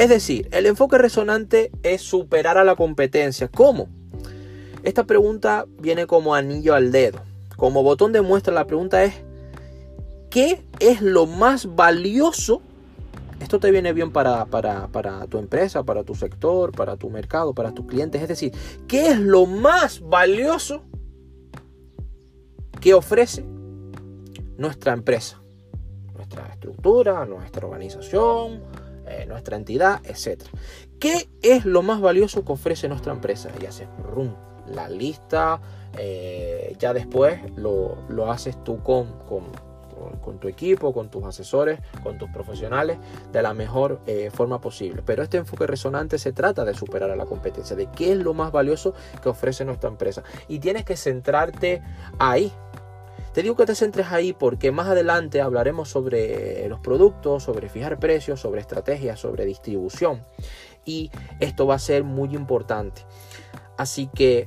Es decir, el enfoque resonante es superar a la competencia. ¿Cómo? Esta pregunta viene como anillo al dedo. Como botón de muestra, la pregunta es, ¿qué es lo más valioso? Esto te viene bien para, para, para, tu empresa, para tu sector, para tu mercado, para tus clientes. Es decir, ¿qué es lo más valioso que ofrece nuestra empresa? Nuestra estructura, nuestra organización, eh, nuestra entidad, etc. ¿Qué es lo más valioso que ofrece nuestra empresa? Y haces rum, la lista, eh, ya después lo, haces tú con, con, tu equipo, con tus asesores, con tus profesionales, de la mejor eh, forma posible. Pero este enfoque resonante se trata de superar a la competencia, de qué es lo más valioso que ofrece nuestra empresa. Y tienes que centrarte ahí, te digo que te centres ahí porque más adelante hablaremos sobre los productos, sobre fijar precios, sobre estrategias, sobre distribución. Y esto va a ser muy importante. Así que